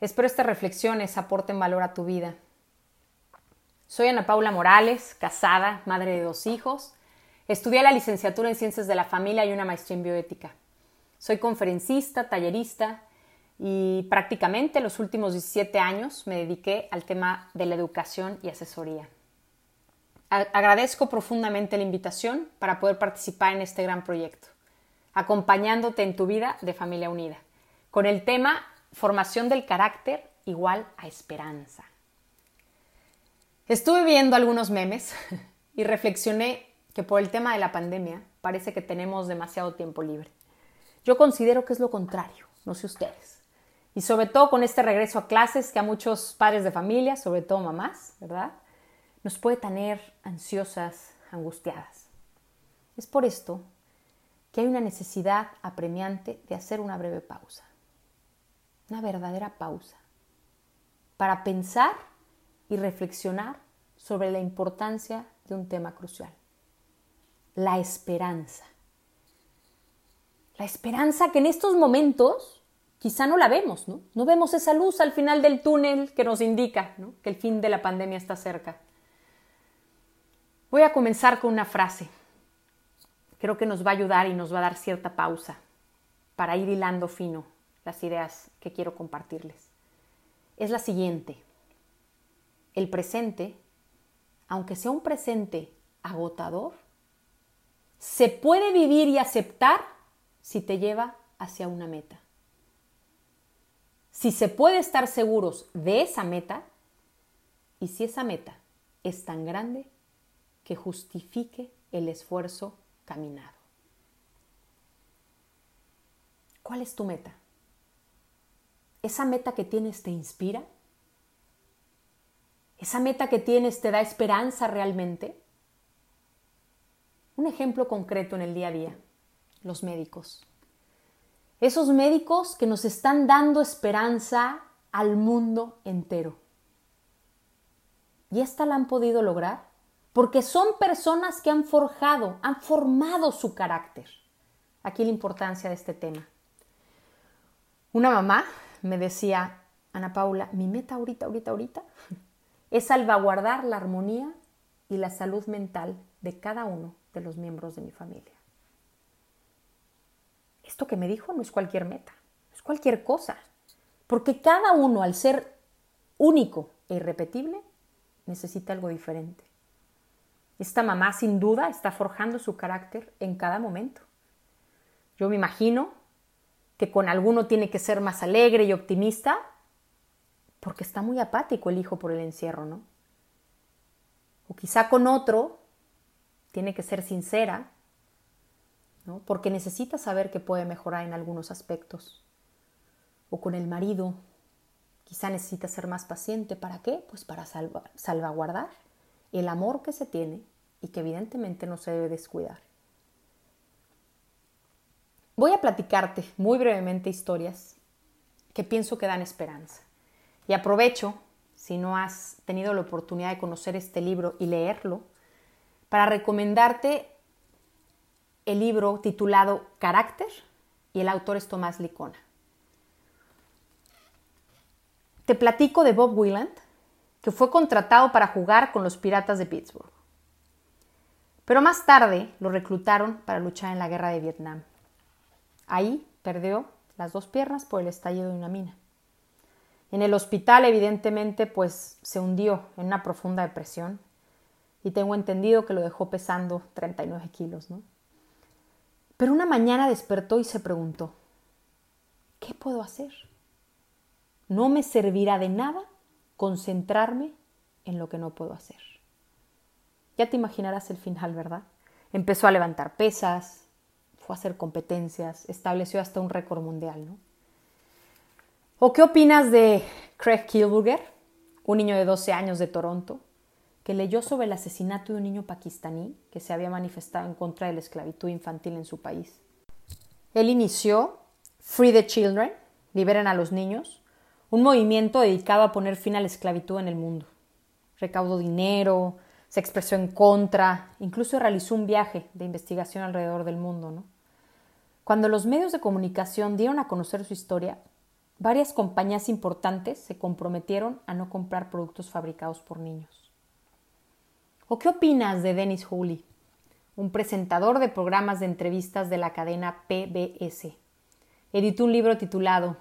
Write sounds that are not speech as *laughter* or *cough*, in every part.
Espero estas reflexiones aporten valor a tu vida. Soy Ana Paula Morales, casada, madre de dos hijos. Estudié la licenciatura en Ciencias de la Familia y una maestría en Bioética. Soy conferencista, tallerista y prácticamente los últimos 17 años me dediqué al tema de la educación y asesoría. Agradezco profundamente la invitación para poder participar en este gran proyecto, acompañándote en tu vida de familia unida, con el tema formación del carácter igual a esperanza. Estuve viendo algunos memes *laughs* y reflexioné que por el tema de la pandemia parece que tenemos demasiado tiempo libre. Yo considero que es lo contrario, no sé ustedes. Y sobre todo con este regreso a clases que a muchos padres de familia, sobre todo mamás, ¿verdad? Nos puede tener ansiosas, angustiadas. Es por esto que hay una necesidad apremiante de hacer una breve pausa una verdadera pausa para pensar y reflexionar sobre la importancia de un tema crucial, la esperanza. La esperanza que en estos momentos quizá no la vemos, ¿no? No vemos esa luz al final del túnel que nos indica que el fin de la pandemia está cerca. Voy a comenzar con una frase. Creo que nos va a ayudar y nos va a dar cierta pausa para ir hilando fino las ideas que quiero compartirles. Es la siguiente. El presente, aunque sea un presente agotador, se puede vivir y aceptar si te lleva hacia una meta. Si se puede estar seguros de esa meta y si esa meta es tan grande que justifique el esfuerzo caminado. ¿Cuál es tu meta? ¿Esa meta que tienes te inspira? ¿Esa meta que tienes te da esperanza realmente? Un ejemplo concreto en el día a día, los médicos. Esos médicos que nos están dando esperanza al mundo entero. ¿Y esta la han podido lograr? Porque son personas que han forjado, han formado su carácter. Aquí la importancia de este tema. Una mamá me decía Ana Paula, mi meta ahorita, ahorita, ahorita es salvaguardar la armonía y la salud mental de cada uno de los miembros de mi familia. Esto que me dijo no es cualquier meta, es cualquier cosa, porque cada uno al ser único e irrepetible necesita algo diferente. Esta mamá sin duda está forjando su carácter en cada momento. Yo me imagino que con alguno tiene que ser más alegre y optimista, porque está muy apático el hijo por el encierro, ¿no? O quizá con otro tiene que ser sincera, ¿no? Porque necesita saber que puede mejorar en algunos aspectos. O con el marido, quizá necesita ser más paciente. ¿Para qué? Pues para salvaguardar el amor que se tiene y que evidentemente no se debe descuidar. Voy a platicarte muy brevemente historias que pienso que dan esperanza. Y aprovecho, si no has tenido la oportunidad de conocer este libro y leerlo, para recomendarte el libro titulado Carácter y el autor es Tomás Licona. Te platico de Bob Willand, que fue contratado para jugar con los Piratas de Pittsburgh. Pero más tarde lo reclutaron para luchar en la guerra de Vietnam. Ahí perdió las dos piernas por el estallido de una mina. En el hospital, evidentemente, pues se hundió en una profunda depresión y tengo entendido que lo dejó pesando 39 kilos. Pero una mañana despertó y se preguntó, ¿qué puedo hacer? No me servirá de nada concentrarme en lo que no puedo hacer. Ya te imaginarás el final, ¿verdad? Empezó a levantar pesas, a hacer competencias, estableció hasta un récord mundial. ¿no? ¿O qué opinas de Craig Kilburger, un niño de 12 años de Toronto, que leyó sobre el asesinato de un niño pakistaní que se había manifestado en contra de la esclavitud infantil en su país? Él inició Free the Children, Liberen a los Niños, un movimiento dedicado a poner fin a la esclavitud en el mundo. Recaudó dinero, se expresó en contra, incluso realizó un viaje de investigación alrededor del mundo. ¿no? Cuando los medios de comunicación dieron a conocer su historia, varias compañías importantes se comprometieron a no comprar productos fabricados por niños. ¿O qué opinas de Dennis Hooley, un presentador de programas de entrevistas de la cadena PBS? Editó un libro titulado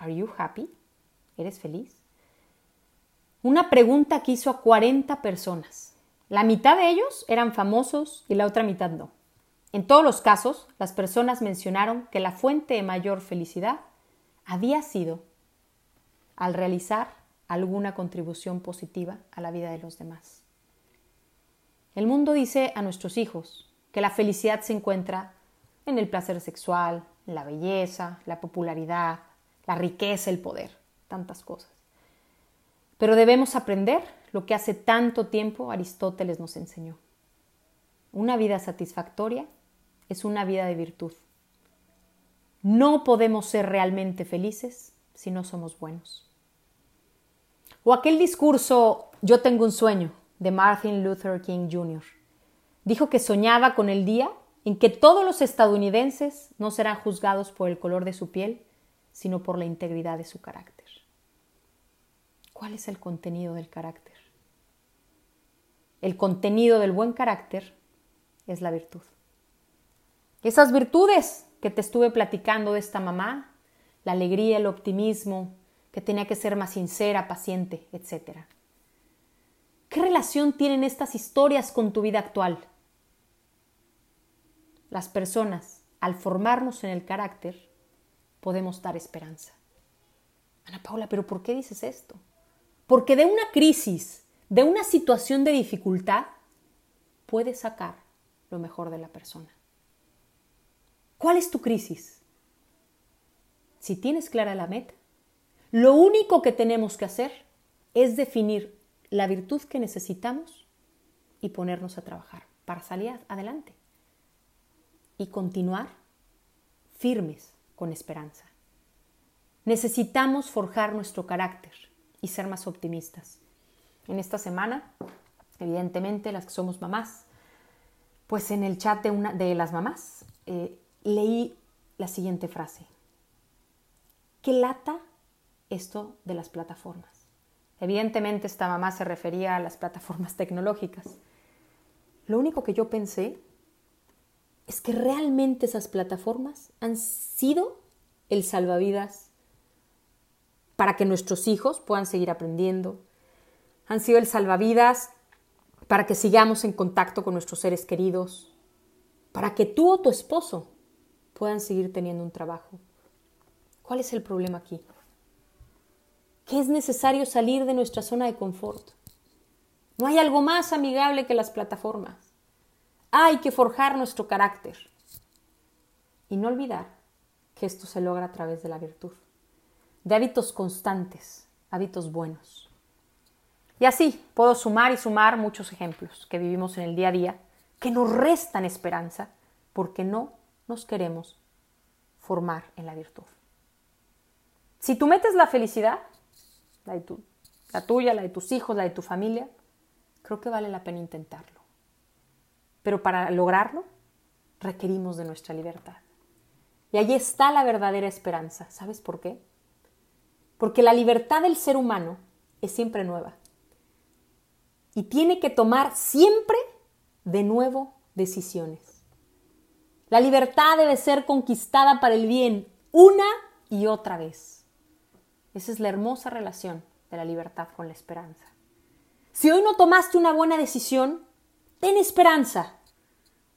¿Are you happy? ¿Eres feliz? Una pregunta que hizo a 40 personas. La mitad de ellos eran famosos y la otra mitad no. En todos los casos, las personas mencionaron que la fuente de mayor felicidad había sido al realizar alguna contribución positiva a la vida de los demás. El mundo dice a nuestros hijos que la felicidad se encuentra en el placer sexual, la belleza, la popularidad, la riqueza, el poder, tantas cosas. Pero debemos aprender lo que hace tanto tiempo Aristóteles nos enseñó. Una vida satisfactoria es una vida de virtud. No podemos ser realmente felices si no somos buenos. O aquel discurso Yo tengo un sueño de Martin Luther King Jr. Dijo que soñaba con el día en que todos los estadounidenses no serán juzgados por el color de su piel, sino por la integridad de su carácter. ¿Cuál es el contenido del carácter? El contenido del buen carácter es la virtud. Esas virtudes que te estuve platicando de esta mamá, la alegría, el optimismo, que tenía que ser más sincera, paciente, etc. ¿Qué relación tienen estas historias con tu vida actual? las personas, al formarnos en el carácter, podemos dar esperanza. Ana Paula, pero ¿por qué dices esto? Porque de una crisis, de una situación de dificultad, puedes sacar lo mejor de la persona. ¿Cuál es tu crisis? Si tienes clara la meta, lo único que tenemos que hacer es definir la virtud que necesitamos y ponernos a trabajar para salir adelante y continuar firmes con esperanza. Necesitamos forjar nuestro carácter y ser más optimistas. En esta semana, evidentemente, las que somos mamás, pues en el chat de, una, de las mamás eh, leí la siguiente frase. ¿Qué lata esto de las plataformas? Evidentemente esta mamá se refería a las plataformas tecnológicas. Lo único que yo pensé es que realmente esas plataformas han sido el salvavidas para que nuestros hijos puedan seguir aprendiendo, han sido el salvavidas para que sigamos en contacto con nuestros seres queridos, para que tú o tu esposo puedan seguir teniendo un trabajo. ¿Cuál es el problema aquí? Que es necesario salir de nuestra zona de confort. No hay algo más amigable que las plataformas. Hay que forjar nuestro carácter. Y no olvidar que esto se logra a través de la virtud, de hábitos constantes, hábitos buenos. Y así puedo sumar y sumar muchos ejemplos que vivimos en el día a día que nos restan esperanza porque no nos queremos formar en la virtud. Si tú metes la felicidad, la, la tuya, la de tus hijos, la de tu familia, creo que vale la pena intentarlo. Pero para lograrlo requerimos de nuestra libertad. Y allí está la verdadera esperanza. ¿Sabes por qué? Porque la libertad del ser humano es siempre nueva. Y tiene que tomar siempre de nuevo decisiones. La libertad debe ser conquistada para el bien una y otra vez. Esa es la hermosa relación de la libertad con la esperanza. Si hoy no tomaste una buena decisión, ten esperanza.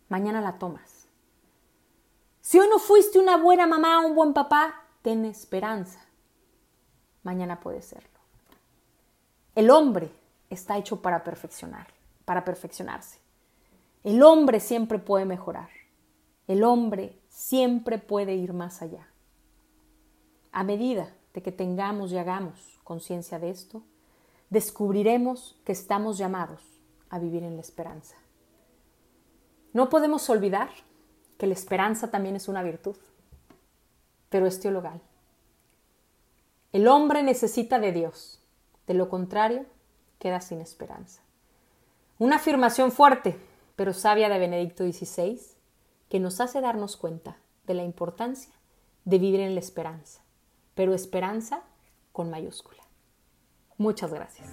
Mañana la tomas. Si hoy no fuiste una buena mamá o un buen papá, ten esperanza. Mañana puede serlo. El hombre está hecho para perfeccionar, para perfeccionarse. El hombre siempre puede mejorar. El hombre siempre puede ir más allá. A medida de que tengamos y hagamos conciencia de esto, descubriremos que estamos llamados a vivir en la esperanza. No podemos olvidar que la esperanza también es una virtud, pero es teologal. El hombre necesita de Dios, de lo contrario, queda sin esperanza. Una afirmación fuerte, pero sabia de Benedicto XVI, que nos hace darnos cuenta de la importancia de vivir en la esperanza, pero esperanza con mayúscula. Muchas gracias.